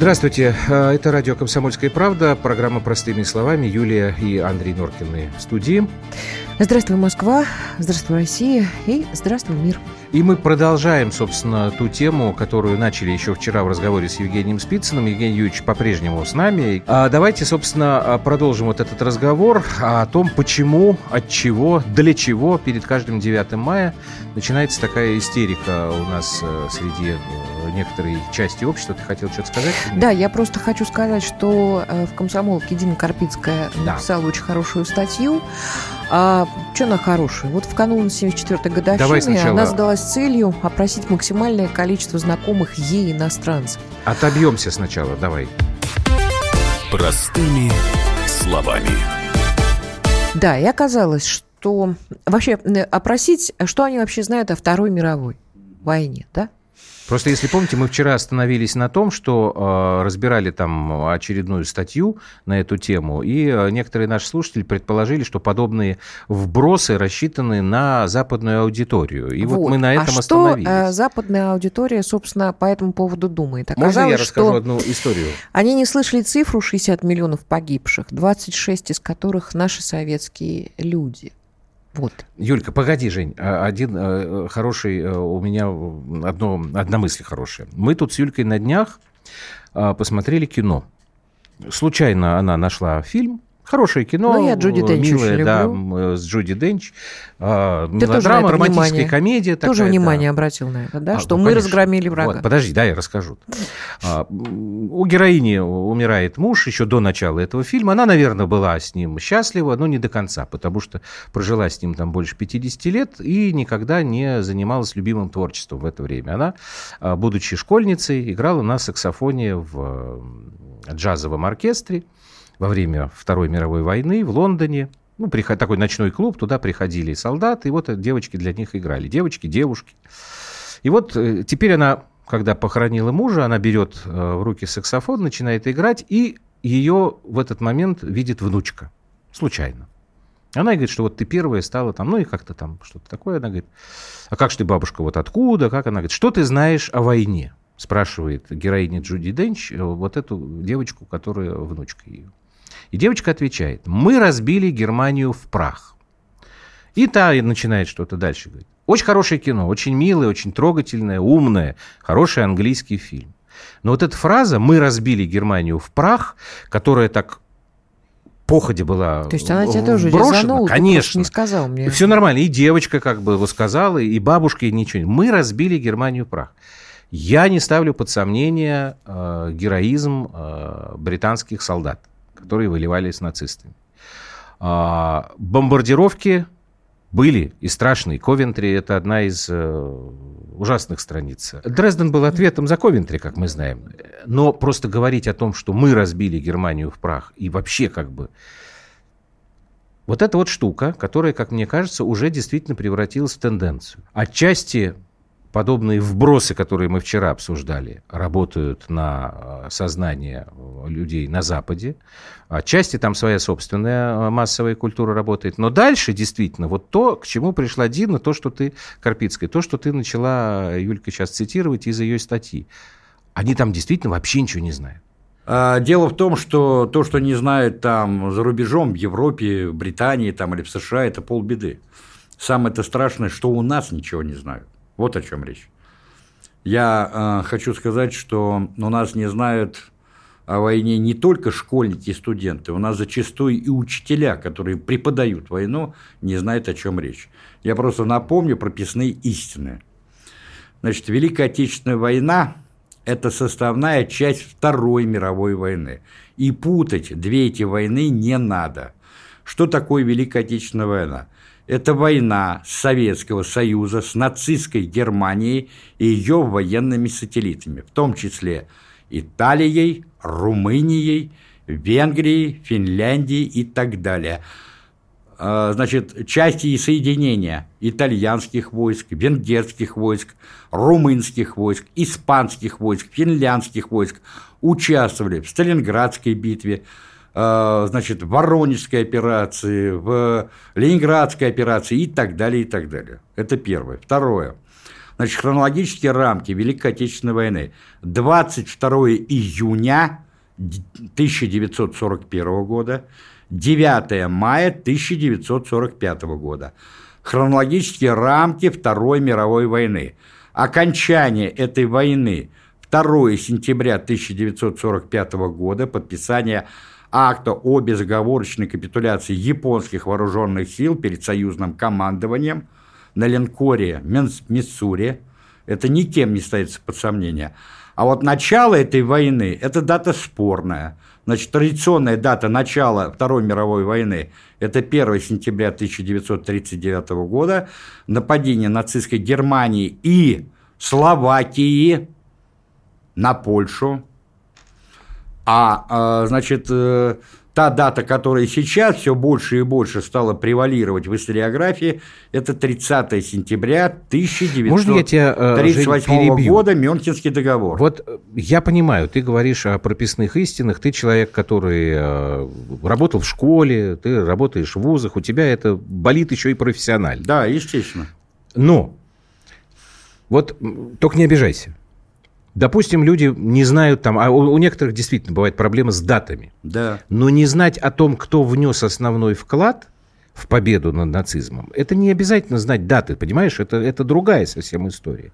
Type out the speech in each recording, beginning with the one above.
Здравствуйте, э, это радио «Комсомольская правда», программа «Простыми словами», Юлия и Андрей Норкины в студии. Здравствуй, Москва, здравствуй, Россия и здравствуй, мир. И мы продолжаем, собственно, ту тему, которую начали еще вчера в разговоре с Евгением Спицыным. Евгений Юрьевич по-прежнему с нами. А давайте, собственно, продолжим вот этот разговор о том, почему, от чего, для чего перед каждым 9 мая начинается такая истерика у нас э, среди э, некоторой части общества. Ты хотел что-то сказать? Да, я просто хочу сказать, что э, в «Комсомолке» Дина Карпицкая да. написала очень хорошую статью. А что она хорошая? Вот в канун 74-й годовщины она задалась целью опросить максимальное количество знакомых ей иностранцев. Отобьемся сначала, давай. Простыми словами. Да, и оказалось, что вообще опросить, что они вообще знают о Второй мировой войне, да? Просто если помните, мы вчера остановились на том, что э, разбирали там очередную статью на эту тему, и э, некоторые наши слушатели предположили, что подобные вбросы рассчитаны на западную аудиторию. И вот, вот мы на этом а остановились. что э, западная аудитория, собственно, по этому поводу думает? Оказалось, Можно я расскажу одну историю? Они не слышали цифру 60 миллионов погибших, 26 из которых наши советские люди. Вот. Юлька, погоди, Жень. А, один э, хороший э, у меня одно, одна мысль хорошая. Мы тут с Юлькой на днях э, посмотрели кино. Случайно она нашла фильм Хорошее кино, ну, я Джуди Денч милое, да, люблю. с Джуди Денч. А, Ты мелодрама, романтическая внимание. комедия. Такая, тоже внимание да. обратил на это, да? А, что ну, мы конечно. разгромили врага. Вот, подожди, да, я расскажу. А, у героини умирает муж еще до начала этого фильма. Она, наверное, была с ним счастлива, но не до конца, потому что прожила с ним там больше 50 лет и никогда не занималась любимым творчеством в это время. Она, а, будучи школьницей, играла на саксофоне в джазовом оркестре во время Второй мировой войны в Лондоне. Ну, приход, такой ночной клуб, туда приходили солдаты, и вот девочки для них играли. Девочки, девушки. И вот э, теперь она, когда похоронила мужа, она берет э, в руки саксофон, начинает играть, и ее в этот момент видит внучка. Случайно. Она говорит, что вот ты первая стала там, ну и как-то там что-то такое. Она говорит, а как же ты, бабушка, вот откуда? Как она говорит, что ты знаешь о войне? Спрашивает героиня Джуди Денч э, вот эту девочку, которая внучка ее. И девочка отвечает, мы разбили Германию в прах. И та начинает что-то дальше говорить. Очень хорошее кино, очень милое, очень трогательное, умное, хороший английский фильм. Но вот эта фраза «мы разбили Германию в прах», которая так походе была То есть она тебя тоже брошена, резанула, конечно. не сказал мне. Все нормально. И девочка как бы сказала, и бабушка, и ничего. Мы разбили Германию в прах. Я не ставлю под сомнение э, героизм э, британских солдат которые выливали с нацистами. Бомбардировки были и страшные. Ковентри – это одна из э, ужасных страниц. Дрезден был ответом за Ковентри, как мы знаем. Но просто говорить о том, что мы разбили Германию в прах, и вообще как бы... Вот эта вот штука, которая, как мне кажется, уже действительно превратилась в тенденцию. Отчасти подобные вбросы, которые мы вчера обсуждали, работают на э, сознание людей на Западе. Отчасти там своя собственная э, массовая культура работает. Но дальше действительно вот то, к чему пришла Дина, то, что ты, Карпицкая, то, что ты начала, Юлька, сейчас цитировать из ее статьи. Они там действительно вообще ничего не знают. А, дело в том, что то, что не знают там за рубежом, в Европе, в Британии там, или в США, это полбеды. Самое это страшное, что у нас ничего не знают. Вот о чем речь. Я э, хочу сказать, что у нас не знают о войне не только школьники и студенты, у нас зачастую и учителя, которые преподают войну, не знают, о чем речь. Я просто напомню прописные истины. Значит, Великая Отечественная война – это составная часть Второй мировой войны. И путать две эти войны не надо. Что такое Великая Отечественная война? Это война Советского Союза с нацистской Германией и ее военными сателлитами, в том числе Италией, Румынией, Венгрией, Финляндией и так далее. А, значит, части и соединения итальянских войск, венгерских войск, румынских войск, испанских войск, финляндских войск участвовали в Сталинградской битве, значит, в Воронежской операции, в Ленинградской операции и так далее, и так далее. Это первое. Второе. Значит, хронологические рамки Великой Отечественной войны. 22 июня 1941 года, 9 мая 1945 года. Хронологические рамки Второй мировой войны. Окончание этой войны 2 сентября 1945 года, подписание акта о безоговорочной капитуляции японских вооруженных сил перед союзным командованием на линкоре Миссури. Это никем не ставится под сомнение. А вот начало этой войны – это дата спорная. Значит, традиционная дата начала Второй мировой войны – это 1 сентября 1939 года, нападение нацистской Германии и Словакии на Польшу, а, а, значит, э, та дата, которая сейчас все больше и больше стала превалировать в историографии, это 30 сентября 1938 э, года, Мюнхенский договор. Вот э, я понимаю, ты говоришь о прописных истинах, ты человек, который работал в школе, ты работаешь в вузах, у тебя это болит еще и профессионально. Да, естественно. Но, вот только не обижайся. Допустим, люди не знают там, а у, у некоторых действительно бывает проблема с датами. Да. Но не знать о том, кто внес основной вклад в победу над нацизмом, это не обязательно знать даты, понимаешь? Это, это другая совсем история.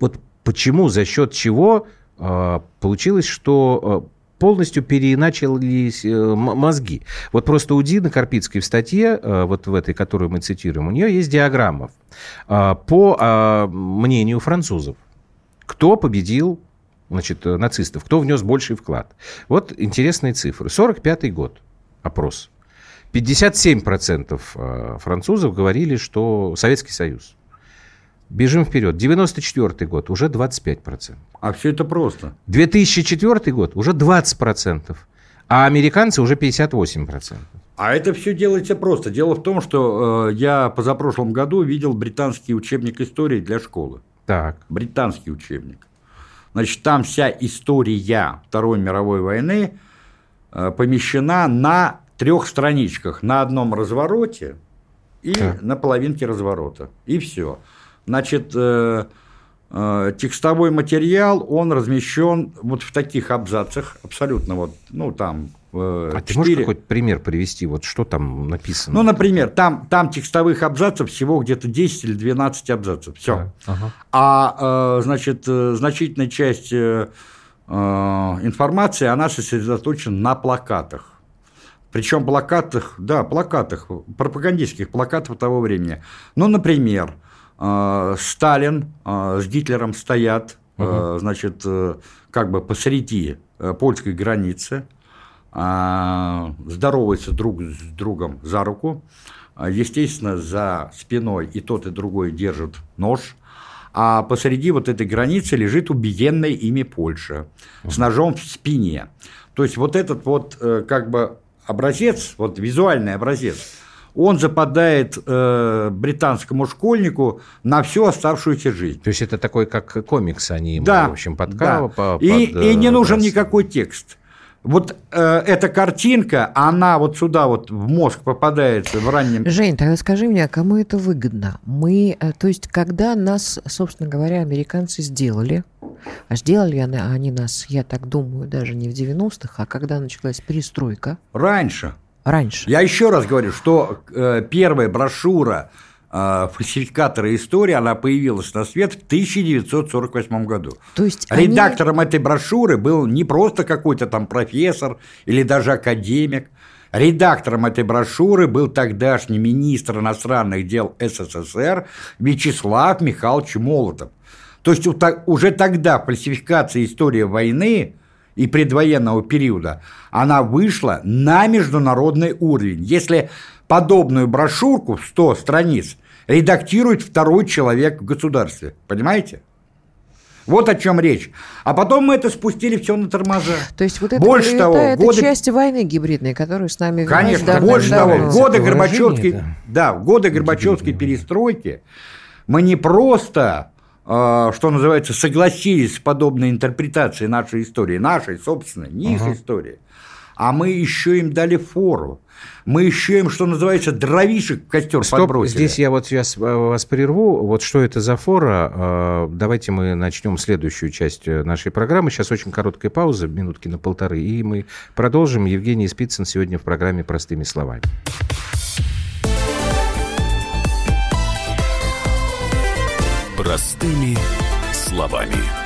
Вот почему, за счет чего э, получилось, что э, полностью переиначились э, мозги. Вот просто у Дины Карпицкой в статье, э, вот в этой, которую мы цитируем, у нее есть диаграмма. По мнению французов, кто победил значит, нацистов, кто внес больший вклад. Вот интересные цифры. 45 год, опрос. 57% э, французов говорили, что Советский Союз. Бежим вперед. 94 год, уже 25%. А все это просто. 2004 год, уже 20%. А американцы уже 58%. А это все делается просто. Дело в том, что э, я позапрошлом году видел британский учебник истории для школы. Так. Британский учебник. Значит, там вся история Второй мировой войны э, помещена на трех страничках. На одном развороте и так. на половинке разворота. И все. Значит, э, э, текстовой материал, он размещен вот в таких абзацах, абсолютно вот, ну, там а 4... ты можешь какой-то пример привести? Вот что там написано? Ну, например, там, там текстовых абзацев всего где-то 10 или 12 абзацев. Все. Да. Ага. А, э, значит, э, значительная часть информации, она сосредоточена на плакатах. Причем плакатах, да, плакатах, пропагандистских плакатов того времени. Ну, например, Сталин с Гитлером стоят, угу. значит, как бы посреди польской границы, здороваются друг с другом за руку, а, естественно, за спиной и тот, и другой держат нож, а посреди вот этой границы лежит убиенная ими Польша с ножом в спине. То есть вот этот вот э, как бы образец, вот визуальный образец, он западает э, британскому школьнику на всю оставшуюся жизнь. То есть это такой как комикс, они да, в общем, под, да. по, и, под, и не нужен никакой текст. Вот э, эта картинка, она вот сюда вот в мозг попадается в раннем... Жень, тогда скажи мне, а кому это выгодно? Мы, э, то есть, когда нас, собственно говоря, американцы сделали, а сделали они, они нас, я так думаю, даже не в 90-х, а когда началась перестройка? Раньше. Раньше. Я еще раз говорю, что э, первая брошюра фальсификатора истории, она появилась на свет в 1948 году. То есть Редактором они... этой брошюры был не просто какой-то там профессор или даже академик. Редактором этой брошюры был тогдашний министр иностранных дел СССР Вячеслав Михайлович Молотов. То есть уже тогда фальсификация истории войны и предвоенного периода, она вышла на международный уровень. Если подобную брошюрку в 100 страниц редактирует второй человек в государстве. Понимаете? Вот о чем речь. А потом мы это спустили все на тормоза. То есть вот это, больше того, это годы... части войны гибридной, которые с нами Конечно, давно, больше давно. того, годы Горбачевской, да. да, в годы Горбачевской перестройки мы не просто, э, что называется, согласились с подобной интерпретацией нашей истории, нашей собственной, не ага. их истории, а мы еще им дали фору. Мы еще им, что называется, дровишек в костер Стоп, подбросили. Здесь я вот сейчас э, вас прерву. Вот что это за фора? Э, давайте мы начнем следующую часть э, нашей программы. Сейчас очень короткая пауза, минутки на полторы, и мы продолжим. Евгений Спицын сегодня в программе «Простыми словами». Простыми словами.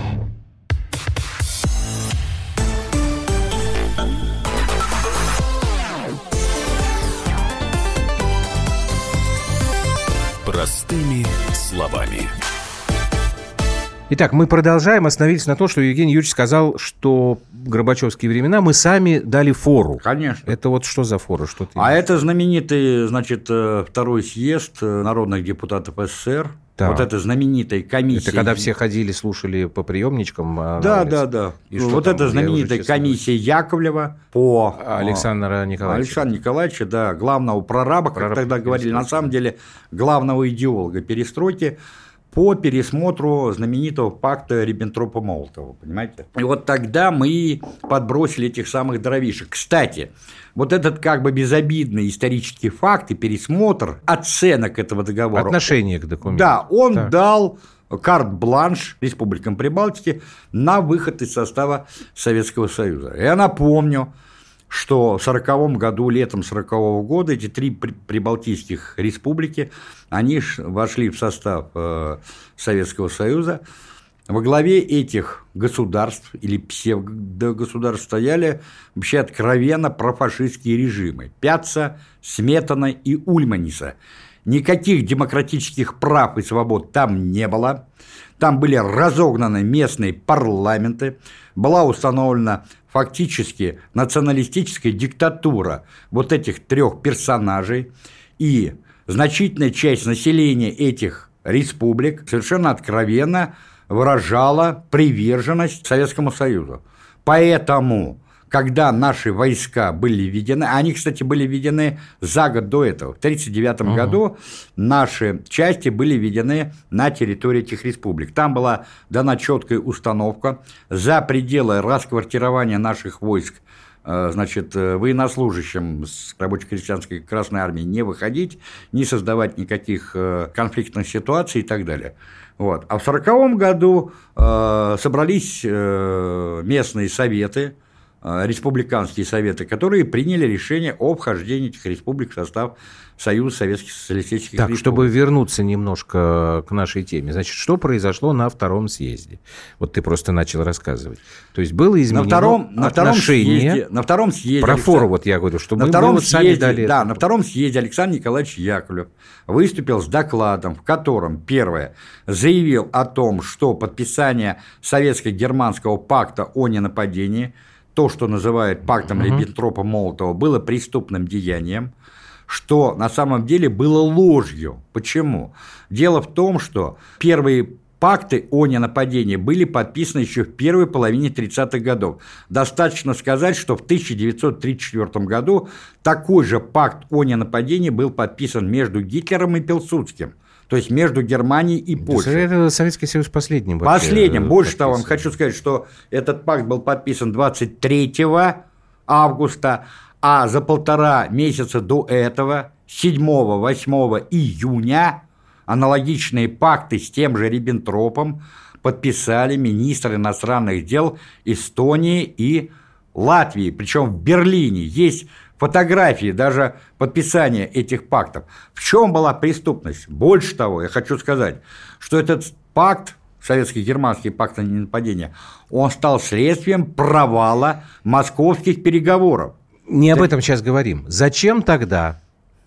Словами. Итак, мы продолжаем. Остановились на том, что Евгений Юрьевич сказал, что Горбачевские времена мы сами дали фору. Конечно. Это вот что за фора? Что ты а это знаменитый, значит, э, второй съезд э, народных депутатов СССР. Так. Вот это знаменитая комиссия. Это когда все ходили, слушали по приемничкам. А да, да, да. И вот это знаменитая комиссия Яковлева по Александра Николаевича. Александра Николаевича, да, главного прораба, как тогда говорили, на самом деле главного идеолога перестройки по пересмотру знаменитого пакта Риббентропа-Молотова, понимаете? И вот тогда мы подбросили этих самых дровишек. Кстати, вот этот как бы безобидный исторический факт и пересмотр оценок этого договора. Отношение к документу. Да, он так. дал карт-бланш республикам Прибалтики на выход из состава Советского Союза. Я напомню, что в 1940 году, летом 1940 года, эти три прибалтийских республики, они вошли в состав э, Советского Союза. Во главе этих государств или псевдогосударств стояли вообще откровенно профашистские режимы – Пяца, Сметана и Ульманиса. Никаких демократических прав и свобод там не было. Там были разогнаны местные парламенты, была установлена фактически националистическая диктатура вот этих трех персонажей, и значительная часть населения этих республик совершенно откровенно выражала приверженность Советскому Союзу. Поэтому когда наши войска были введены, они, кстати, были введены за год до этого, в 1939 угу. году наши части были введены на территории этих республик. Там была дана четкая установка за пределы расквартирования наших войск э, значит, э, военнослужащим с рабоче-крестьянской Красной Армии не выходить, не создавать никаких э, конфликтных ситуаций и так далее. Вот. А в 1940 году э, собрались э, местные советы, республиканские советы, которые приняли решение о вхождении этих республик в состав Союза Советских Социалистических так, Республик. чтобы вернуться немножко к нашей теме, значит, что произошло на втором съезде? Вот ты просто начал рассказывать. То есть было изменено на втором, на втором съезде, на втором съезде про фору вот я говорю, что на мы, втором мы съезде, дали Да, на втором съезде Александр Николаевич Яковлев выступил с докладом, в котором, первое, заявил о том, что подписание Советско-германского пакта о ненападении – то, что называют пактом угу. Риббентропа-Молотова, было преступным деянием, что на самом деле было ложью. Почему? Дело в том, что первые пакты о ненападении были подписаны еще в первой половине 30-х годов. Достаточно сказать, что в 1934 году такой же пакт о ненападении был подписан между Гитлером и Пилсудским то есть между Германией и Польшей. Это Советский Союз последним. Последним. Больше того, вам хочу сказать, что этот пакт был подписан 23 августа, а за полтора месяца до этого, 7-8 июня, аналогичные пакты с тем же Риббентропом подписали министры иностранных дел Эстонии и Латвии, причем в Берлине. Есть фотографии, даже подписания этих пактов. В чем была преступность? Больше того, я хочу сказать, что этот пакт, советско-германский пакт о ненападении, он стал следствием провала московских переговоров. Не об этом сейчас говорим. Зачем тогда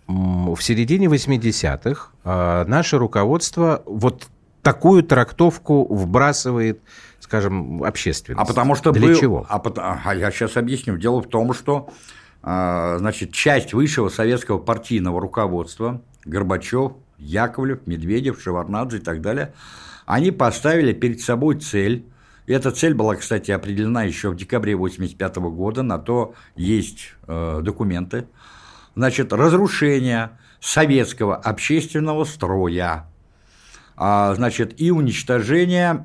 в середине 80-х а, наше руководство вот такую трактовку вбрасывает, скажем, общественность? А потому что Для был... чего? А, а я сейчас объясню. Дело в том, что значит, часть высшего советского партийного руководства, Горбачев, Яковлев, Медведев, Шеварнадзе и так далее, они поставили перед собой цель, и эта цель была, кстати, определена еще в декабре 1985 года, на то есть э, документы, значит, разрушение советского общественного строя, а, значит, и уничтожение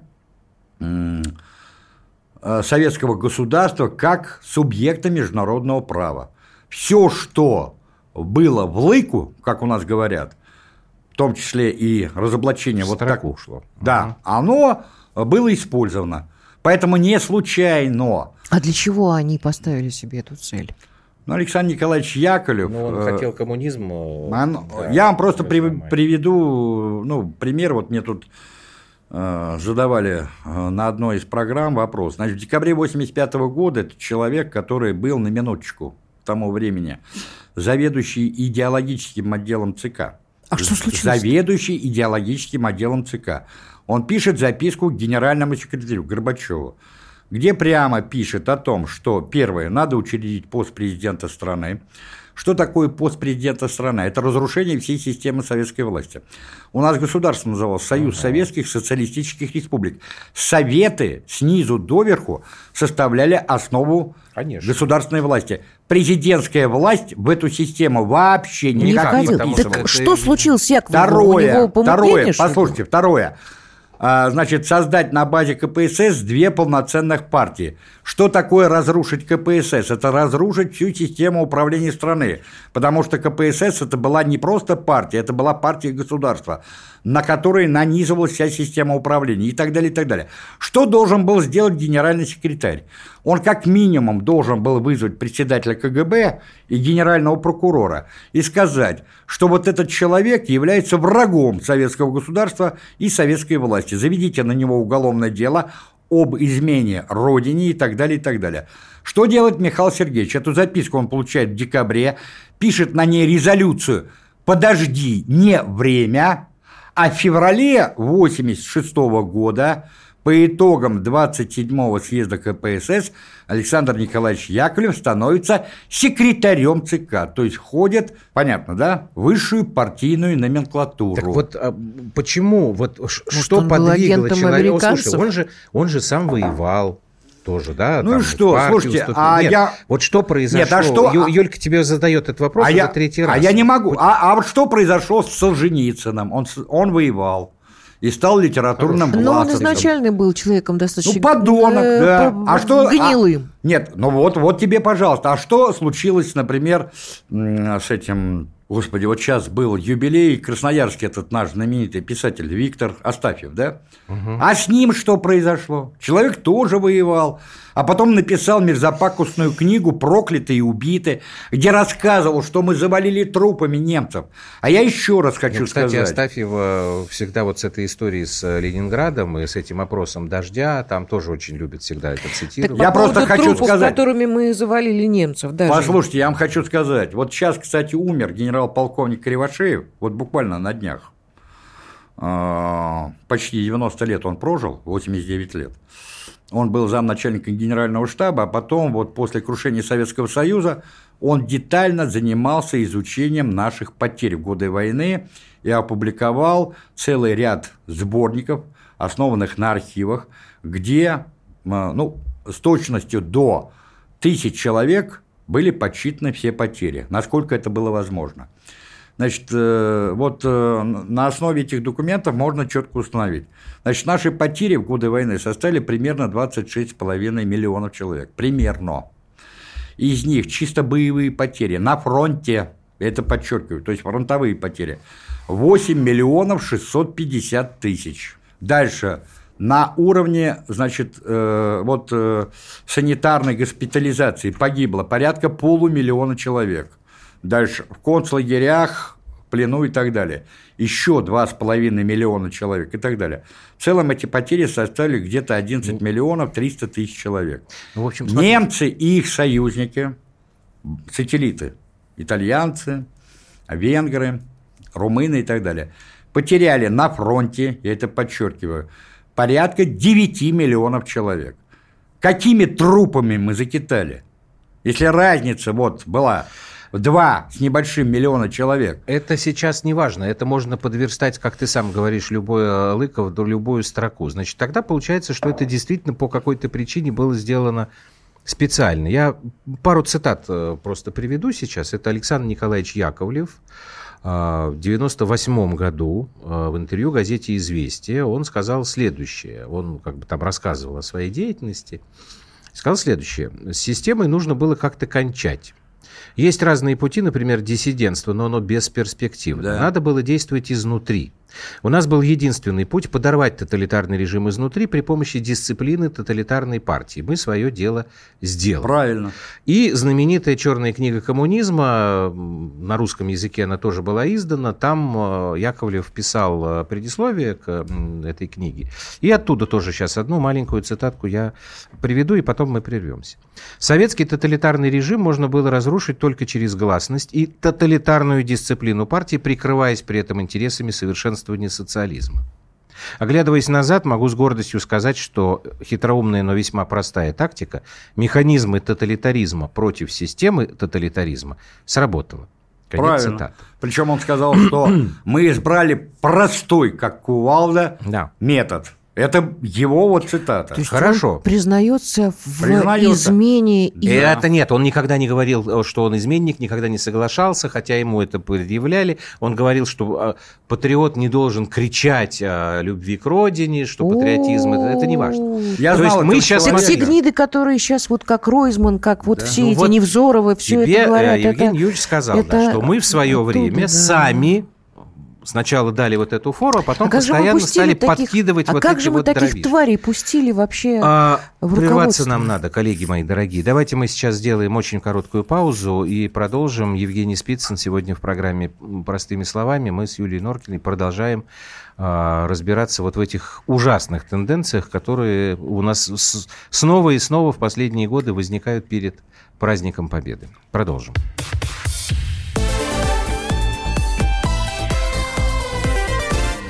советского государства как субъекта международного права. Все, что было в лыку, как у нас говорят, в том числе и разоблачение вот так ушло. Да, угу. оно было использовано. Поэтому не случайно. А для чего они поставили себе эту цель? Ну, Александр Николаевич Яковлев... Ну, он э, хотел коммунизм... Он, да, я вам просто при, приведу ну, пример. Вот мне тут э, задавали э, на одной из программ вопрос. Значит, в декабре 1985 года этот человек, который был на минуточку тому времени заведующий идеологическим отделом ЦК. А что случилось? Заведующий идеологическим отделом ЦК. Он пишет записку к генеральному секретарю Горбачеву где прямо пишет о том, что, первое, надо учредить пост президента страны. Что такое пост президента страны? Это разрушение всей системы советской власти. У нас государство называлось Союз uh-huh. Советских Социалистических Республик. Советы снизу доверху составляли основу Конечно. государственной власти. Президентская власть в эту систему вообще не входила. Так что случилось с Яковлевым? Второе, второе, послушайте, второе – значит, создать на базе КПСС две полноценных партии. Что такое разрушить КПСС? Это разрушить всю систему управления страны, потому что КПСС это была не просто партия, это была партия государства, на которой нанизывалась вся система управления и так далее, и так далее. Что должен был сделать генеральный секретарь? Он как минимум должен был вызвать председателя КГБ и генерального прокурора и сказать, что вот этот человек является врагом советского государства и советской власти. Заведите на него уголовное дело об измене родине и так далее, и так далее. Что делает Михаил Сергеевич? Эту записку он получает в декабре, пишет на ней резолюцию «Подожди, не время», а в феврале 1986 года по итогам 27-го съезда КПСС Александр Николаевич Яковлев становится секретарем ЦК, то есть входит, понятно, да, высшую партийную номенклатуру. Так вот а почему, вот Может, что подвигло человека? Слушай, он же, он же сам воевал, тоже, да? Ну и что, слушайте, уступил. а Нет, я... Вот что произошло? Нет, а что... Ю, Юлька тебе задает этот вопрос а уже я... третий раз. А я не могу. А, а вот что произошло с Солженицыным? Он, он воевал и стал литературным Но он изначально был человеком достаточно... Ну, подонок, э, да. А что... Гнилым. А, нет, ну вот, вот тебе, пожалуйста. А что случилось, например, с этим... Господи, вот сейчас был юбилей Красноярский, этот наш знаменитый писатель Виктор Астафьев, да? Угу. А с ним что произошло? Человек тоже воевал а потом написал мерзопакостную книгу «Проклятые и убиты», где рассказывал, что мы завалили трупами немцев. А я еще раз хочу ну, кстати, сказать. Кстати, Астафьева всегда вот с этой историей с э, Ленинградом и с этим опросом «Дождя», там тоже очень любит всегда это цитировать. Так, я просто хочу трупов, сказать... которыми мы завалили немцев. Даже. Послушайте, я вам хочу сказать. Вот сейчас, кстати, умер генерал-полковник Кривошеев, вот буквально на днях. А, почти 90 лет он прожил, 89 лет. Он был замначальника генерального штаба, а потом, вот после крушения Советского Союза, он детально занимался изучением наших потерь в годы войны и опубликовал целый ряд сборников, основанных на архивах, где ну, с точностью до тысяч человек были подсчитаны все потери, насколько это было возможно. Значит, э, вот э, на основе этих документов можно четко установить. Значит, наши потери в годы войны составили примерно 26,5 миллионов человек. Примерно. Из них чисто боевые потери на фронте, это подчеркиваю, то есть фронтовые потери, 8 миллионов 650 тысяч. Дальше, на уровне, значит, э, вот санитарной госпитализации погибло порядка полумиллиона человек. Дальше, в концлагерях, плену и так далее. Еще 2,5 миллиона человек и так далее. В целом эти потери составили где-то 11 миллионов 300 тысяч человек. Ну, в общем, Немцы и их союзники, сателлиты, итальянцы, венгры, румыны и так далее, потеряли на фронте, я это подчеркиваю, порядка 9 миллионов человек. Какими трупами мы закитали? Если разница вот была два с небольшим миллиона человек. Это сейчас не важно. Это можно подверстать, как ты сам говоришь, любой э, Лыков, до любую строку. Значит, тогда получается, что это действительно по какой-то причине было сделано специально. Я пару цитат э, просто приведу сейчас. Это Александр Николаевич Яковлев. Э, в 98 году в интервью газете «Известия» он сказал следующее. Он как бы там рассказывал о своей деятельности. Сказал следующее. С системой нужно было как-то кончать. Есть разные пути, например, диссидентство, но оно бесперспективно. Да. Надо было действовать изнутри. У нас был единственный путь подорвать тоталитарный режим изнутри при помощи дисциплины тоталитарной партии. Мы свое дело сделали. Правильно. И знаменитая черная книга коммунизма, на русском языке она тоже была издана, там э, Яковлев писал э, предисловие к этой книге. И оттуда тоже сейчас одну маленькую цитатку я приведу, и потом мы прервемся. Советский тоталитарный режим можно было разрушить только через гласность и тоталитарную дисциплину партии, прикрываясь при этом интересами совершенства совершенствования социализма. Оглядываясь назад, могу с гордостью сказать, что хитроумная, но весьма простая тактика, механизмы тоталитаризма против системы тоталитаризма сработала. Конец Правильно. Цитаты. Причем он сказал, что мы избрали простой, как кувалда, да. метод. Это его вот цитата. То есть Хорошо. Он признается в признается. измене. И... Это нет, он никогда не говорил, что он изменник, никогда не соглашался, хотя ему это предъявляли. Он говорил, что а, патриот не должен кричать о любви к родине, что патриотизм это, это не важно. Я То знал, есть мы сейчас так те гниды, которые сейчас вот как Ройзман, как вот да. все ну, эти вот Невзоровы, все тебе, это говорят. Евгений это, Юрьевич сказал, это да, что мы в свое оттуда, время да. сами сначала дали вот эту фору, а потом а постоянно стали таких, подкидывать а вот как эти же мы вот таких дровишки. тварей пустили вообще а, в Прерваться нам надо, коллеги мои дорогие. Давайте мы сейчас сделаем очень короткую паузу и продолжим. Евгений Спицын сегодня в программе «Простыми словами». Мы с Юлией Норкиной продолжаем а, разбираться вот в этих ужасных тенденциях, которые у нас с, снова и снова в последние годы возникают перед праздником Победы. Продолжим.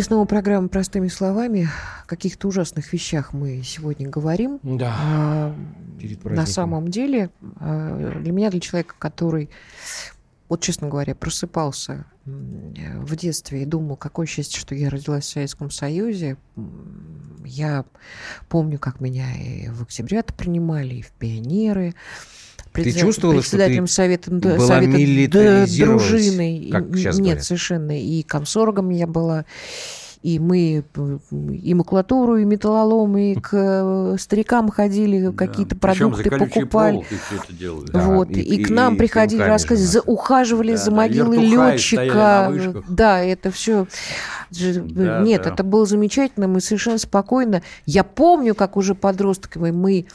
И снова программа «Простыми словами». О каких-то ужасных вещах мы сегодня говорим. Да. А, на самом деле, а, для меня, для человека, который, вот честно говоря, просыпался в детстве и думал, какое счастье, что я родилась в Советском Союзе. Я помню, как меня и в октября-то принимали, и в пионеры ты чувствовала, председателем что совета, была совета дружины. Как сейчас Нет, говорят. совершенно. И комсоргом я была, и мы и макулатуру, и металлолом, и к э, старикам ходили, да, какие-то продукты покупали. это делали. Да, вот, и, и, и к нам и приходили рассказывать, за, ухаживали да, за могилой да, летчика. Да, это все. Да, Нет, да. это было замечательно, мы совершенно спокойно. Я помню, как уже подростками мы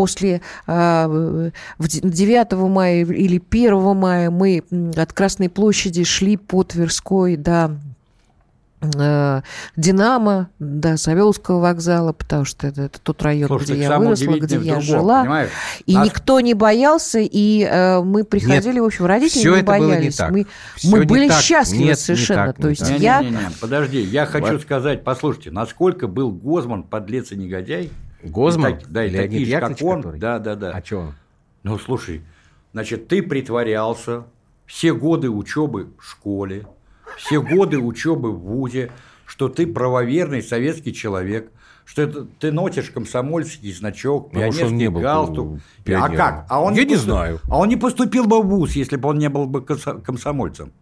после э, 9 мая или 1 мая мы от Красной площади шли по Тверской до Э, Динамо, до Савеловского вокзала, потому что это, это тот район, Слушайте, где я выросла, где я другом, жила. Понимаешь? И Нас... никто не боялся, и э, мы приходили, Нет, в общем, родители все не это боялись. Было не так. Мы, все мы были так. счастливы Нет, совершенно. так, То есть не, я... Не, не, не, подожди, я хочу вот. сказать, послушайте, насколько был Гозман подлец и негодяй. Гозман? так, да, и Леонид такие же, как он. Который? Да, да, да. А что он? Ну, слушай, значит, ты притворялся все годы учебы в школе, все годы учебы в ВУЗе, что ты правоверный советский человек, что это, ты носишь комсомольский значок, пионерский не был галстук. А как? А он Я не, не знаю. А он не поступил бы в ВУЗ, если бы он не был бы комсомольцем.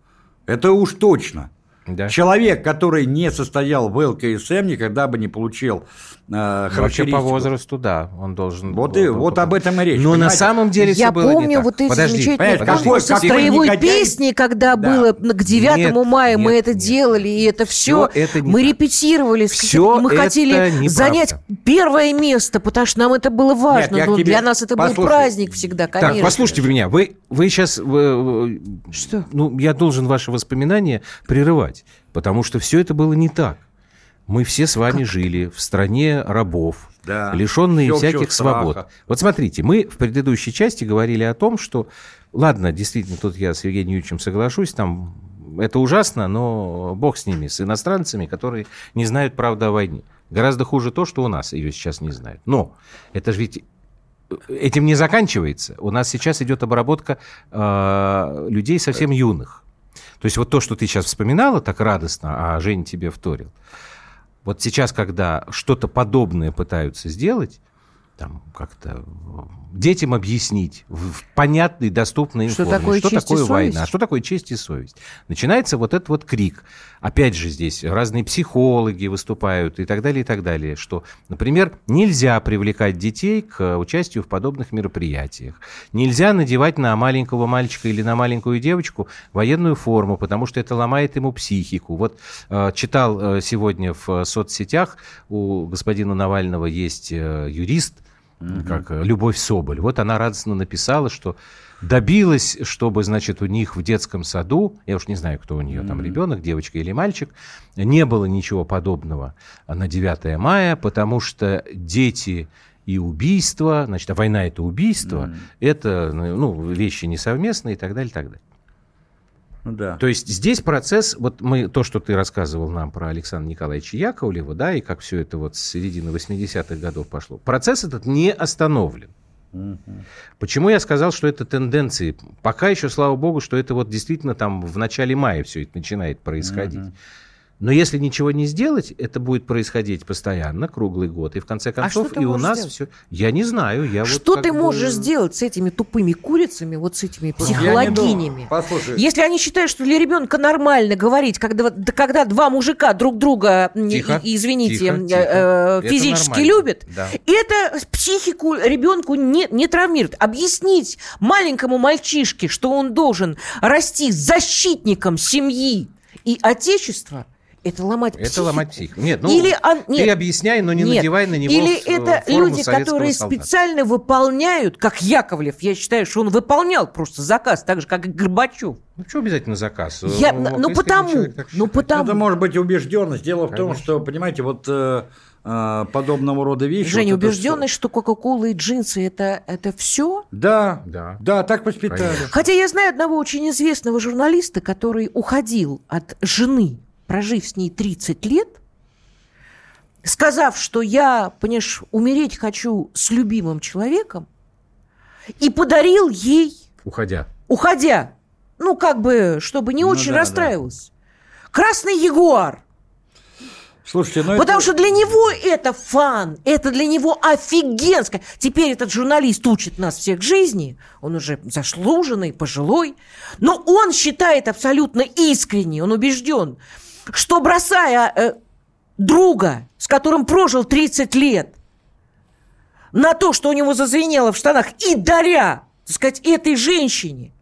Это уж точно. Да. Человек, который не состоял в ЛКСМ, никогда бы не получил э, Вообще по возрасту, да, он должен... Вот, и, вот об этом и речь. Но понимаете? на самом деле Я помню вот эти Подожди, замечательные конкурсы строевой негодяй... песни, когда да. было к 9 нет, мая нет, мы это нет. делали, и это все, все это мы так. репетировали, все мы хотели занять первое место, потому что нам это было важно, нет, но тебе... для нас это Послушай. был праздник всегда, конечно. Так, послушайте меня, вы, вы сейчас... Вы, что? Ну, я должен ваши воспоминания прерывать, потому что все это было не так. Мы все с вами как? жили в стране рабов, да. лишенные всяких свобод. Вот смотрите, мы в предыдущей части говорили о том, что, ладно, действительно, тут я с Евгением Юрьевичем соглашусь, там это ужасно, но бог с ними, с иностранцами, которые не знают правды о войне. Гораздо хуже то, что у нас ее сейчас не знают. Но это же ведь этим не заканчивается. У нас сейчас идет обработка э, людей совсем юных. То есть вот то, что ты сейчас вспоминала так радостно, а Женя тебе вторил, вот сейчас, когда что-то подобное пытаются сделать, там как-то детям объяснить в понятной, доступной что форме, такое, что такое война, что такое честь и совесть. Начинается вот этот вот крик. Опять же здесь разные психологи выступают и так далее, и так далее, что, например, нельзя привлекать детей к участию в подобных мероприятиях. Нельзя надевать на маленького мальчика или на маленькую девочку военную форму, потому что это ломает ему психику. Вот э, читал э, сегодня в соцсетях, у господина Навального есть э, юрист, угу. как э, Любовь Соболь. Вот она радостно написала, что добилась, чтобы, значит, у них в детском саду, я уж не знаю, кто у нее там, ребенок, девочка или мальчик, не было ничего подобного на 9 мая, потому что дети и убийство, значит, а война это убийство, это ну, вещи несовместные и так далее, и так далее. Ну, да. То есть здесь процесс, вот мы, то, что ты рассказывал нам про Александра Николаевича Яковлева, да, и как все это вот с середины 80-х годов пошло, процесс этот не остановлен. Угу. Почему я сказал, что это тенденции? Пока еще, слава богу, что это вот действительно там в начале мая все это начинает происходить. Угу. Но если ничего не сделать, это будет происходить постоянно, круглый год. И в конце а концов, а и у нас сделать? все. Я не знаю. Я что вот ты бы... можешь сделать с этими тупыми курицами, вот с этими психологинями? Послушай. Если они считают, что для ребенка нормально говорить, когда, когда два мужика друг друга, тихо, извините, тихо, тихо. Э, физически любят, да. это психику ребенку не, не травмирует. Объяснить маленькому мальчишке, что он должен расти защитником семьи и отечества – это ломать психику. Это ломать психику. Нет, ну, Или он, нет, ты объясняй, но не нет. надевай на него Или это люди, которые солдата. специально выполняют, как Яковлев, я считаю, что он выполнял просто заказ, так же, как и Горбачев. Ну, что обязательно заказ? Я, ну, ну потому, ну, потому. Это может быть убежденность. Дело Конечно. в том, что, понимаете, вот э, э, подобного рода вещи. Женя, вот убежденность, что Кока-Кола и джинсы это, это все? Да, да, да, так воспитали. Конечно. Хотя я знаю одного очень известного журналиста, который уходил от жены прожив с ней 30 лет, сказав, что я, понимаешь, умереть хочу с любимым человеком, и подарил ей... Уходя. Уходя. Ну, как бы, чтобы не ну, очень да, расстраивалась. Да. Красный ягуар. Слушайте, ну Потому это... что для него это фан, это для него офигенско. Теперь этот журналист учит нас всех жизни, он уже заслуженный, пожилой, но он считает абсолютно искренне, он убежден, что бросая э, друга, с которым прожил 30 лет, на то, что у него зазвенело в штанах, и даря, так сказать, этой женщине,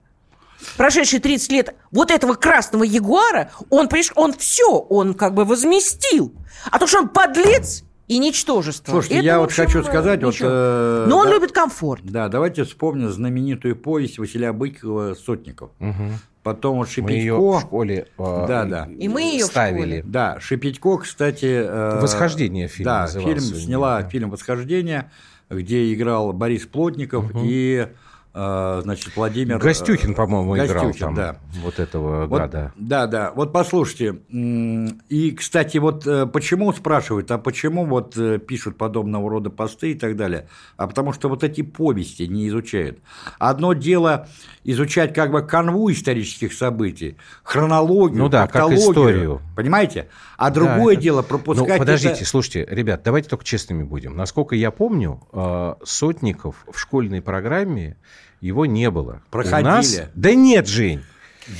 прошедшие 30 лет, вот этого красного ягуара, он, понимаешь, он все, он как бы возместил. А то, что он подлец, и ничтожество. Слушайте, это, я вот хочу сказать, вот, э, но он да, любит комфорт. Да, давайте вспомним знаменитую повесть Василия Быкова «Сотников». Угу. Потом вот Шипитько. Мы ее в школе э, да, да. И мы ее ставили. Да, Шипитько, кстати... Э, «Восхождение» фильм Да, фильм сняла фильм «Восхождение», где играл Борис Плотников угу. и значит, Владимир... Гостюхин, по-моему, Гостюхин, играл там да. вот этого вот, гада. Да, да. Вот послушайте. И, кстати, вот э, почему спрашивают, а почему вот э, пишут подобного рода посты и так далее? А потому что вот эти повести не изучают. Одно дело изучать как бы канву исторических событий, хронологию, ну да, как историю. Понимаете? А другое да, дело пропускать... Ну, подождите, это... слушайте, ребят, давайте только честными будем. Насколько я помню, э, Сотников в школьной программе его не было. Проходили. У нас... Да нет, Жень.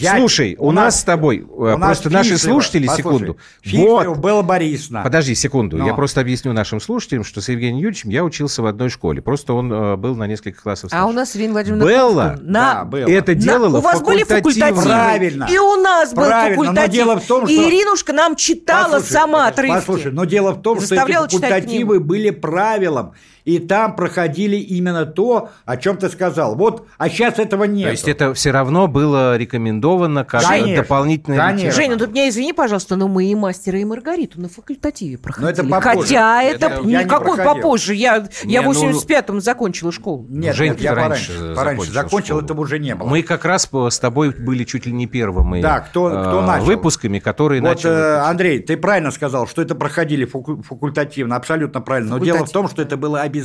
Я... Слушай, у, у нас с тобой, у просто наши Фишева, слушатели, послушай, секунду. Фишева вот. Белла Борисовна. Подожди секунду, Но. я просто объясню нашим слушателям, что с Евгением Юрьевичем я учился в одной школе. Просто он э, был на несколько классов старше. А у нас Ирина Владимировна Белла на... да, это делала на... У вас были факультативы. Правильно. И у нас был Правильно, факультатив. Но дело в том, что... И Иринушка нам читала послушай, сама отрывки. Послушай, но дело в том, что эти факультативы были правилом и там проходили именно то, о чем ты сказал. Вот, а сейчас этого нет. То есть это все равно было рекомендовано как конечно, дополнительное конечно. Женя, ну тут меня извини, пожалуйста, но мы и мастера, и Маргариту на факультативе проходили. Но это попозже. Хотя это, это никакой попозже. Я, не, я в 85-м ну... закончила школу. Нет, Жень, нет я пораньше, пораньше закончил, этого уже не было. Мы как раз с тобой были чуть ли не первыми да, кто, кто э, начал. выпусками, которые вот, начали. Э, Андрей, ты правильно сказал, что это проходили факультативно, абсолютно правильно. Но дело в том, что это было обязательно.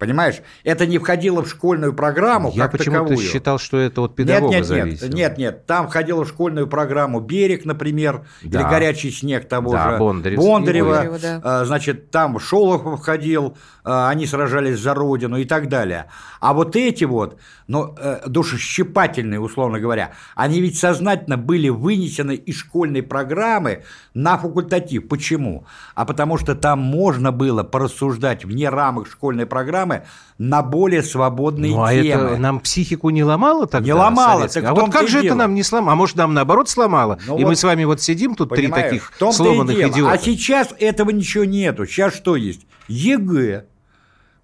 Понимаешь, это не входило в школьную программу Я как почему-то считал, что это от педагога нет, нет, зависело. Нет, нет, нет, там входило в школьную программу «Берег», например, да. или «Горячий снег» того да, же Бондарев. Бондарева. Бондарева да. А, значит, там Шолохов входил, а, они сражались за Родину и так далее. А вот эти вот, ну, э, душещипательные, условно говоря, они ведь сознательно были вынесены из школьной программы на факультатив. Почему? А потому что там можно было порассуждать вне рамок школьной программы на более свободные ну, а темы. это нам психику не ломало тогда? Не ломало. Так а вот как же дело. это нам не сломало? А может, нам наоборот сломало? Ну, и вот, мы с вами вот сидим, тут три таких сломанных идиота. А сейчас этого ничего нету. Сейчас что есть? ЕГЭ.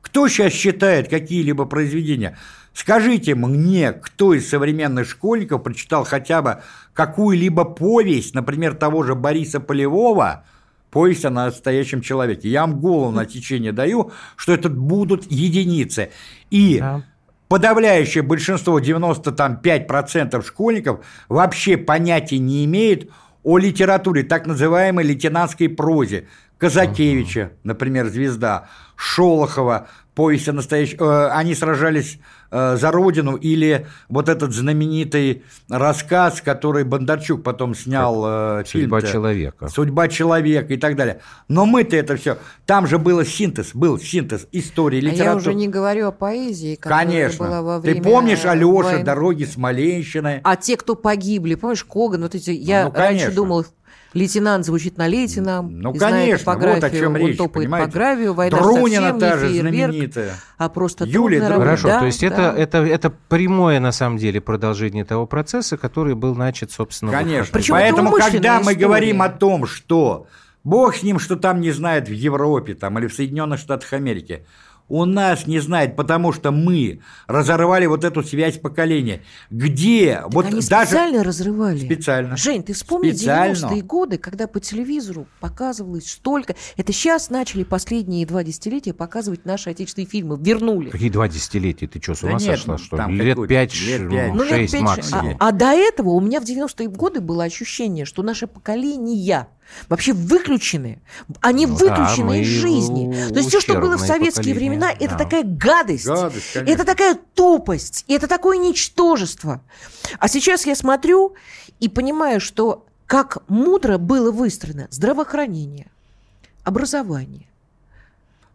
Кто сейчас читает какие-либо произведения? Скажите мне, кто из современных школьников прочитал хотя бы какую-либо повесть, например, того же Бориса Полевого, повесть о настоящем человеке. Я вам голову на течение даю, что это будут единицы. И да. подавляющее большинство, 95% школьников вообще понятия не имеет о литературе, так называемой лейтенантской прозе. Казакевича, например, «Звезда», Шолохова, повесть о настоящем... Э, они сражались э, за родину, или вот этот знаменитый рассказ, который Бондарчук потом снял э, «Судьба человека». «Судьба человека» и так далее. Но мы-то это все... Там же был синтез, был синтез истории, литературы. А я уже не говорю о поэзии, Конечно. была во время Ты помнишь Алёша, «Дороги Смоленщины»? А те, кто погибли, помнишь, Коган, вот эти... Я ну, раньше думал, Лейтенант звучит на лейтенам. Ну, конечно, вот о чем речь, топает понимаете? по гравию, война Друнина совсем та же знаменитая. А просто Юлия Хорошо, да, то есть да. это, это, это прямое, на самом деле, продолжение того процесса, который был начат, собственно, Конечно, Причем поэтому, когда мы говорим о том, что Бог с ним, что там не знает в Европе там, или в Соединенных Штатах Америки, у нас не знает, потому что мы разорвали вот эту связь поколения. Где? Так вот они даже... специально разрывали. Специально. Жень, ты вспомни специально. 90-е годы, когда по телевизору показывалось столько. Это сейчас начали последние два десятилетия показывать наши отечественные фильмы. Вернули. Какие два десятилетия? Ты что, с ума да сошла? Нет, что? Лет пять, ну, шесть максимум. А, а до этого у меня в 90-е годы было ощущение, что наше поколение вообще выключены. Они ну, выключены да, из жизни. То есть все, что было в советские времена, да. это такая гадость. гадость это такая тупость. Это такое ничтожество. А сейчас я смотрю и понимаю, что как мудро было выстроено здравоохранение, образование,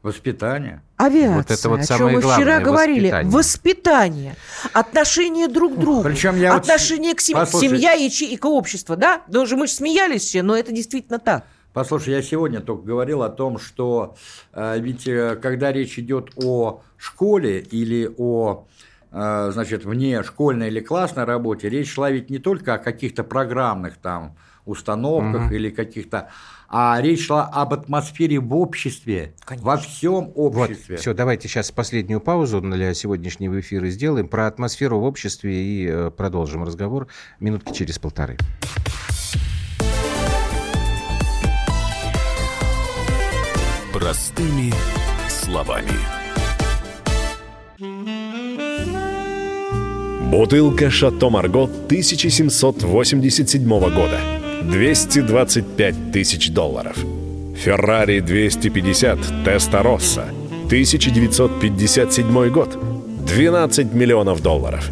Воспитание. Авиация, вот это вот о чем мы вчера говорили. Воспитание. воспитание, отношение друг к другу, Причем я отношение вот... к семье, семья и, и к обществу, да? Даже мы же смеялись все, но это действительно так. Послушай, я сегодня только говорил о том, что э, ведь э, когда речь идет о школе или о э, значит, вне школьной или классной работе, речь шла ведь не только о каких-то программных там установках угу. или каких-то а речь шла об атмосфере в обществе, Конечно. во всем обществе. Вот, все, давайте сейчас последнюю паузу для сегодняшнего эфира сделаем про атмосферу в обществе и э, продолжим разговор минутки через полторы. Простыми словами. Бутылка «Шато Марго» 1787 года – 225 тысяч долларов. Феррари 250 Теста Росса, 1957 год, 12 миллионов долларов.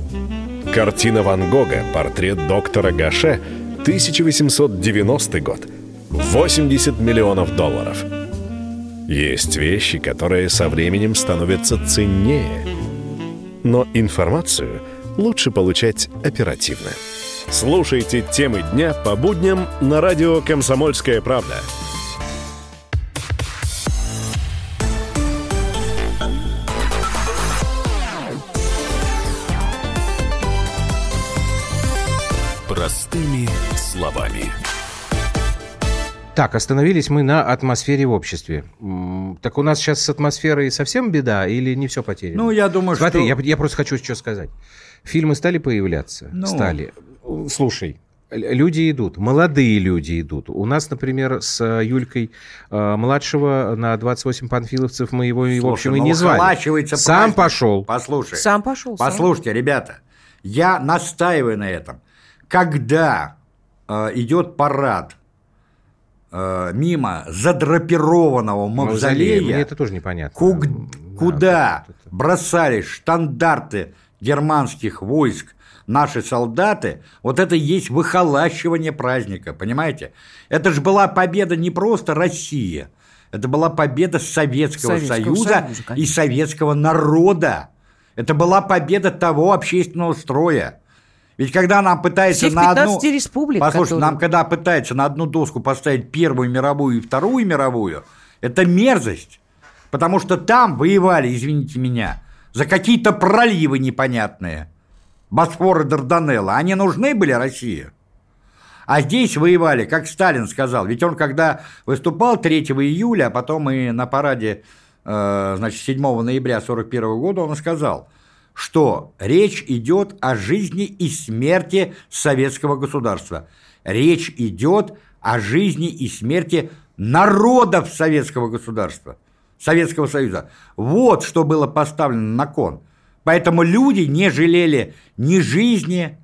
Картина Ван Гога «Портрет доктора Гаше», 1890 год, 80 миллионов долларов. Есть вещи, которые со временем становятся ценнее. Но информацию лучше получать оперативно – Слушайте темы дня по будням на радио «Комсомольская правда». Простыми словами. Так, остановились мы на атмосфере в обществе. Так у нас сейчас с атмосферой совсем беда или не все потеряно? Ну, я думаю, Смотри, что... я, я просто хочу что сказать. Фильмы стали появляться? Ну... Стали. Слушай, люди идут, молодые люди идут. У нас, например, с Юлькой э, младшего на 28 панфиловцев мы его, Слушай, в общем, и не звали. Сам пошел. Послушай. Сам пошел. Послушайте, сам. ребята, я настаиваю на этом. Когда э, идет парад э, мимо задрапированного мавзолея, Мне это тоже непонятно. Ку- куда да, бросались штандарты германских войск наши солдаты, вот это и есть выхолащивание праздника, понимаете? Это же была победа не просто России, это была победа Советского, Советского Союза, Союза и советского народа. Это была победа того общественного строя. Ведь когда нам пытается Всех на одну... республик, Послушайте, которые... нам когда пытается на одну доску поставить Первую мировую и Вторую мировую, это мерзость. Потому что там воевали, извините меня, за какие-то проливы непонятные. Босфор и Дарданелла. Они нужны были России? А здесь воевали, как Сталин сказал. Ведь он, когда выступал 3 июля, а потом и на параде э, значит, 7 ноября 1941 года, он сказал – что речь идет о жизни и смерти советского государства. Речь идет о жизни и смерти народов советского государства, Советского Союза. Вот что было поставлено на кон. Поэтому люди не жалели ни жизни,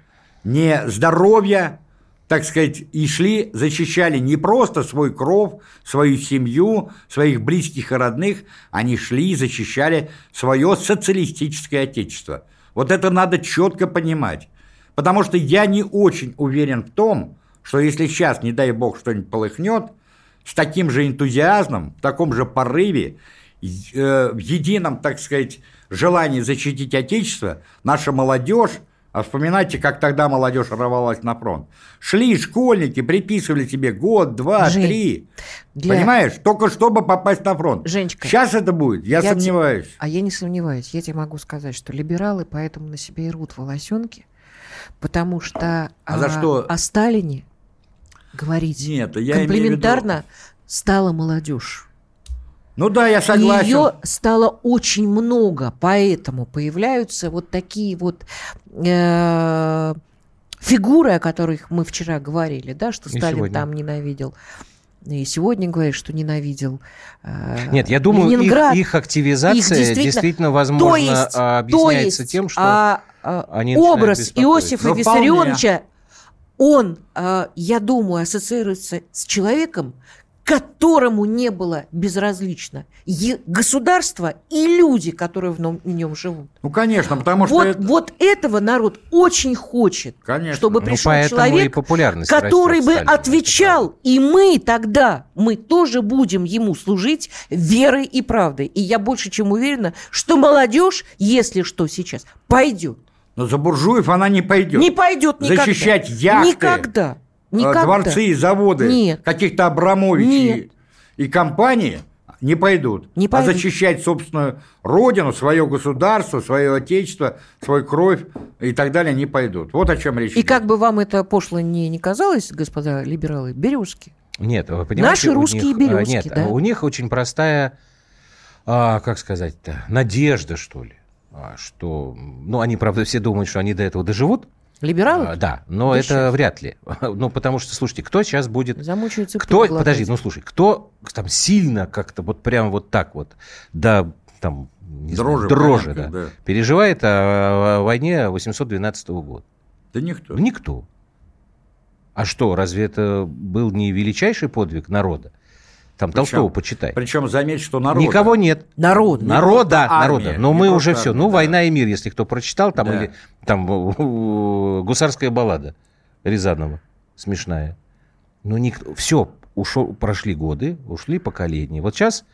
ни здоровья, так сказать, и шли, защищали не просто свой кров, свою семью, своих близких и родных, они шли и защищали свое социалистическое отечество. Вот это надо четко понимать. Потому что я не очень уверен в том, что если сейчас, не дай бог, что-нибудь полыхнет, с таким же энтузиазмом, в таком же порыве, э, в едином, так сказать, желании защитить Отечество, наша молодежь а вспоминайте, как тогда молодежь рвалась на фронт. Шли школьники, приписывали себе год, два, Жень, три. Для... Понимаешь? Только чтобы попасть на фронт. Женечка, Сейчас это будет, я, я сомневаюсь. Те... А я не сомневаюсь. Я тебе могу сказать, что либералы поэтому на себе и рвут волосенки, потому что а а, за что? о Сталине говорить Нет, я комплиментарно стала молодежь. Ну да, я согласен. Ее стало очень много, поэтому появляются вот такие вот э, фигуры, о которых мы вчера говорили, да, что и Сталин сегодня. там ненавидел. И сегодня говорит, что ненавидел. Э, Нет, я думаю, Ленинград. Их, их активизация их действительно, действительно, возможно, то есть, объясняется то есть, тем, что а, а, они образ Иосифа ну, Виссарионовича, он, а, я думаю, ассоциируется с человеком, которому не было безразлично и государство и люди, которые в нем живут. Ну, конечно, потому что... Вот, это... вот этого народ очень хочет, конечно. чтобы пришел ну, человек, который бы Сталина, отвечал, и мы тогда, мы тоже будем ему служить верой и правдой. И я больше чем уверена, что молодежь, если что сейчас, пойдет. Но за буржуев она не пойдет. Не пойдет никогда. Защищать яхты. Никогда. Э, Никогда. дворцы и заводы Нет. каких-то Абрамовичей и компании не пойдут. Не а защищать собственную родину, свое государство, свое отечество, свою кровь и так далее не пойдут. Вот о чем речь. И идет. как бы вам это пошло не, не казалось, господа либералы, березки? Нет, вы понимаете, Наши русские них, березки, нет, да? у них очень простая, а, как сказать-то, надежда, что ли. А, что, ну, они, правда, все думают, что они до этого доживут, Либералы? А, да, но Дышит. это вряд ли. Ну, потому что, слушайте, кто сейчас будет... Замучаются кто, подожди, ну, слушай, кто там сильно как-то вот прям вот так вот, да, там, дрожи, знаю, дрожи да, да. переживает о, о войне 812 года? Да никто. Никто. А что, разве это был не величайший подвиг народа? Там причем, Толстого почитай. Причем заметь, что народа. Никого нет. Народ. Народа, народа. Но мы уже все. Ну, «Война и мир», если кто прочитал, там, да. или там «Гусарская баллада» Рязанова, смешная. Ну, никто... Все, ушел, прошли годы, ушли поколения. Вот сейчас,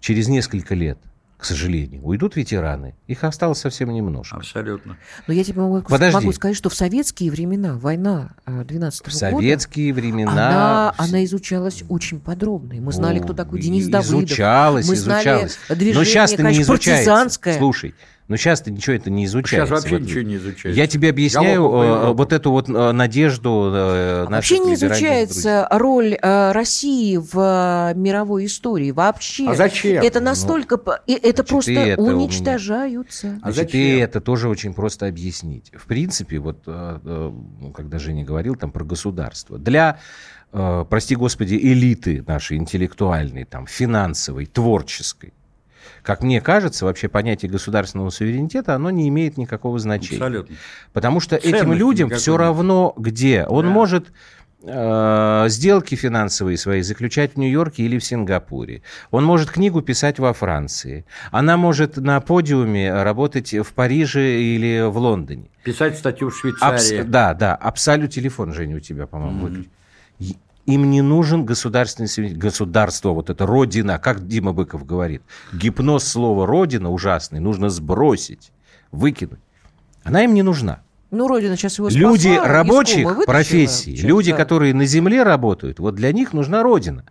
через несколько лет, к сожалению. Уйдут ветераны. Их осталось совсем немножко. Абсолютно. Но я тебе могу, Подожди. могу сказать, что в советские времена, война 12 -го В советские года, времена... Она, она изучалась очень подробно. И мы знали, кто такой Денис Давыдов. Изучалась, мы изучалась. Знали движение, Но сейчас не изучается. Слушай, но сейчас-то ничего это не изучается. Сейчас вообще вот, ничего не изучается. Я тебе объясняю э, вот эту вот э, надежду э, Вообще не изучается роль России в мировой истории. Вообще. А зачем? Это настолько... Ну, это просто это уничтожаются. Меня... А значит, зачем? И это тоже очень просто объяснить. В принципе, вот когда Женя говорил там про государство, для прости господи, элиты нашей интеллектуальной, там, финансовой, творческой, как мне кажется, вообще понятие государственного суверенитета, оно не имеет никакого значения. Абсолютно. Потому что Ценности этим людям все равно где. Он да. может э, сделки финансовые свои заключать в Нью-Йорке или в Сингапуре. Он может книгу писать во Франции. Она может на подиуме работать в Париже или в Лондоне. Писать статью в Швейцарии. Абс- да, да. Абсолют телефон, Женя, у тебя, по-моему, mm-hmm. Им не нужен государственный государство, вот это родина, как Дима Быков говорит. Гипноз слова родина ужасный, нужно сбросить, выкинуть. Она им не нужна. Ну, Родина сейчас его спасла, Люди рабочих профессий, люди, да. которые на земле работают, вот для них нужна Родина.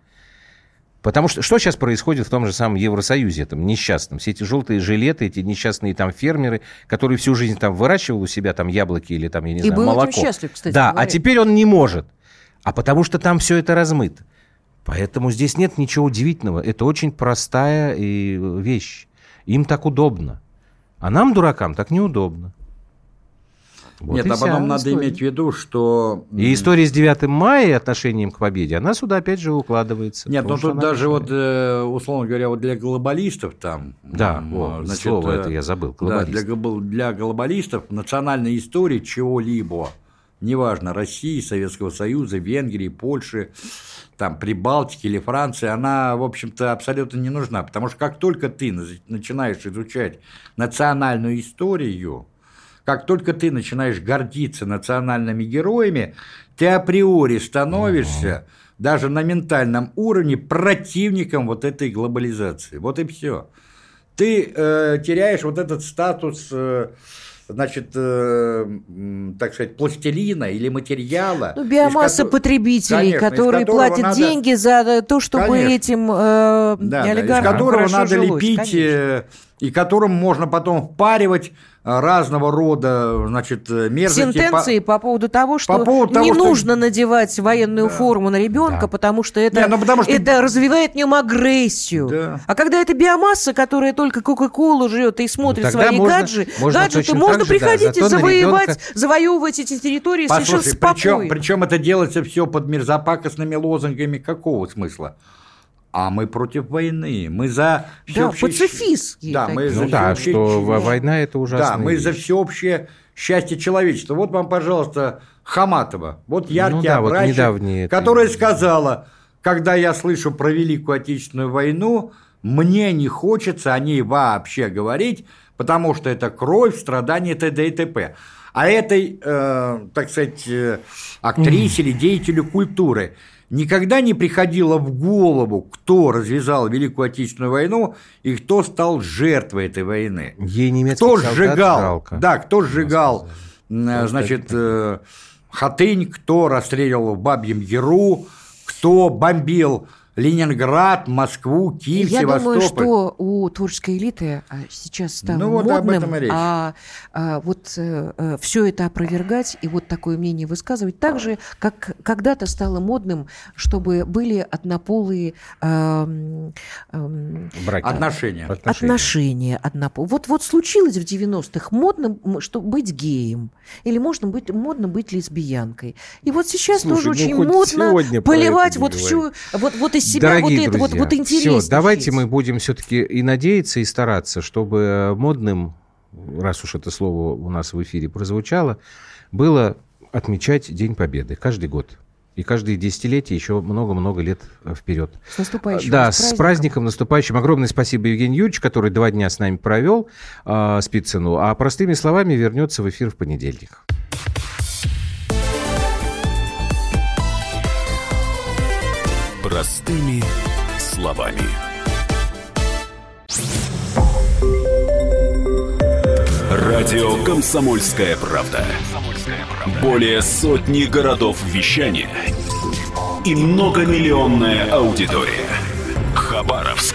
Потому что что сейчас происходит в том же самом Евросоюзе, этом несчастном? Все эти желтые жилеты, эти несчастные там фермеры, которые всю жизнь там выращивал у себя там яблоки или там, я не И знаю, молоко. счастлив, кстати Да, говоря. а теперь он не может а потому что там все это размыто. Поэтому здесь нет ничего удивительного. Это очень простая и вещь. Им так удобно. А нам, дуракам, так неудобно. Вот Нет, а потом надо история. иметь в виду, что... И история с 9 мая и отношением к победе, она сюда опять же укладывается. Нет, ну тут даже вот, э, условно говоря, вот для глобалистов там... Да, о, значит, слово это я забыл, Да, для, для глобалистов национальная история чего-либо – неважно, России, Советского Союза, Венгрии, Польши, там, Прибалтики или Франции, она, в общем-то, абсолютно не нужна. Потому что как только ты начинаешь изучать национальную историю, как только ты начинаешь гордиться национальными героями, ты априори становишься даже на ментальном уровне противником вот этой глобализации. Вот и все. Ты э, теряешь вот этот статус э, значит, э, так сказать, пластилина или материала. Ну, биомасса ко... потребителей, Конечно, которые платят надо... деньги за то, чтобы Конечно. этим э, да, олигархам да, из которого надо жилось. лепить, Конечно. Э, и которым можно потом впаривать разного рода, значит, мерзости. Сентенции по, по поводу того, что по поводу не того, нужно что... надевать военную да. форму на ребенка, да. потому что это, не, ну, потому что... это развивает в нем агрессию. Да. А когда это биомасса, которая только Кока-Колу жрет и смотрит ну, свои можно, гаджи, можно гаджеты, можно же, приходить да, и завоевать, ребенка... завоевывать эти территории Послушай, совершенно спокойно. Причем, причем это делается все под мерзопакостными лозунгами какого смысла? А мы против войны, мы за всеобщее... Да, пацифистские. Да, мы за ну да, что война это ужасно. Да, мы вещь. за всеобщее счастье человечества. Вот вам, пожалуйста, Хаматова, вот яркий ну, да, образчик, вот которая сказала, когда я слышу про Великую Отечественную войну, мне не хочется о ней вообще говорить, потому что это кровь, страдания т.д. и т.п. А этой, э, так сказать, э, актрисе или деятелю культуры – никогда не приходило в голову, кто развязал Великую Отечественную войну и кто стал жертвой этой войны. Ей немецкий кто сжигал, жалко. да, кто сжигал, значит, э, Хатынь, кто расстреливал в Бабьем Яру, кто бомбил Ленинград, Москву, Киев, Я Севастополь. думаю, что у творческой элиты а, сейчас стало ну, вот модным, об этом и речь. А, а вот а, э, все это опровергать и вот такое мнение высказывать так же, как когда-то стало модным, чтобы были однополые а, а, Браки. Отношения. Отношения. Отношения однополые. Вот, вот случилось в 90-х модно что быть геем. Или можно быть, модно быть лесбиянкой. И вот сейчас Слушай, тоже ну, очень модно поливать вот всю... Вот, вот из себя Дорогие вот друзья, это вот, вот интереснее. Все, давайте мы будем все-таки и надеяться, и стараться, чтобы модным, раз уж это слово у нас в эфире прозвучало, было отмечать День Победы каждый год. И каждые десятилетия еще много-много лет вперед. С наступающим. Да, с праздником. с праздником наступающим. Огромное спасибо Евгению Юрьевичу, который два дня с нами провел э, Спицыну. А простыми словами вернется в эфир в понедельник. Простыми словами. Радио «Комсомольская правда». Более сотни городов вещания – и многомиллионная аудитория. Хабаровск.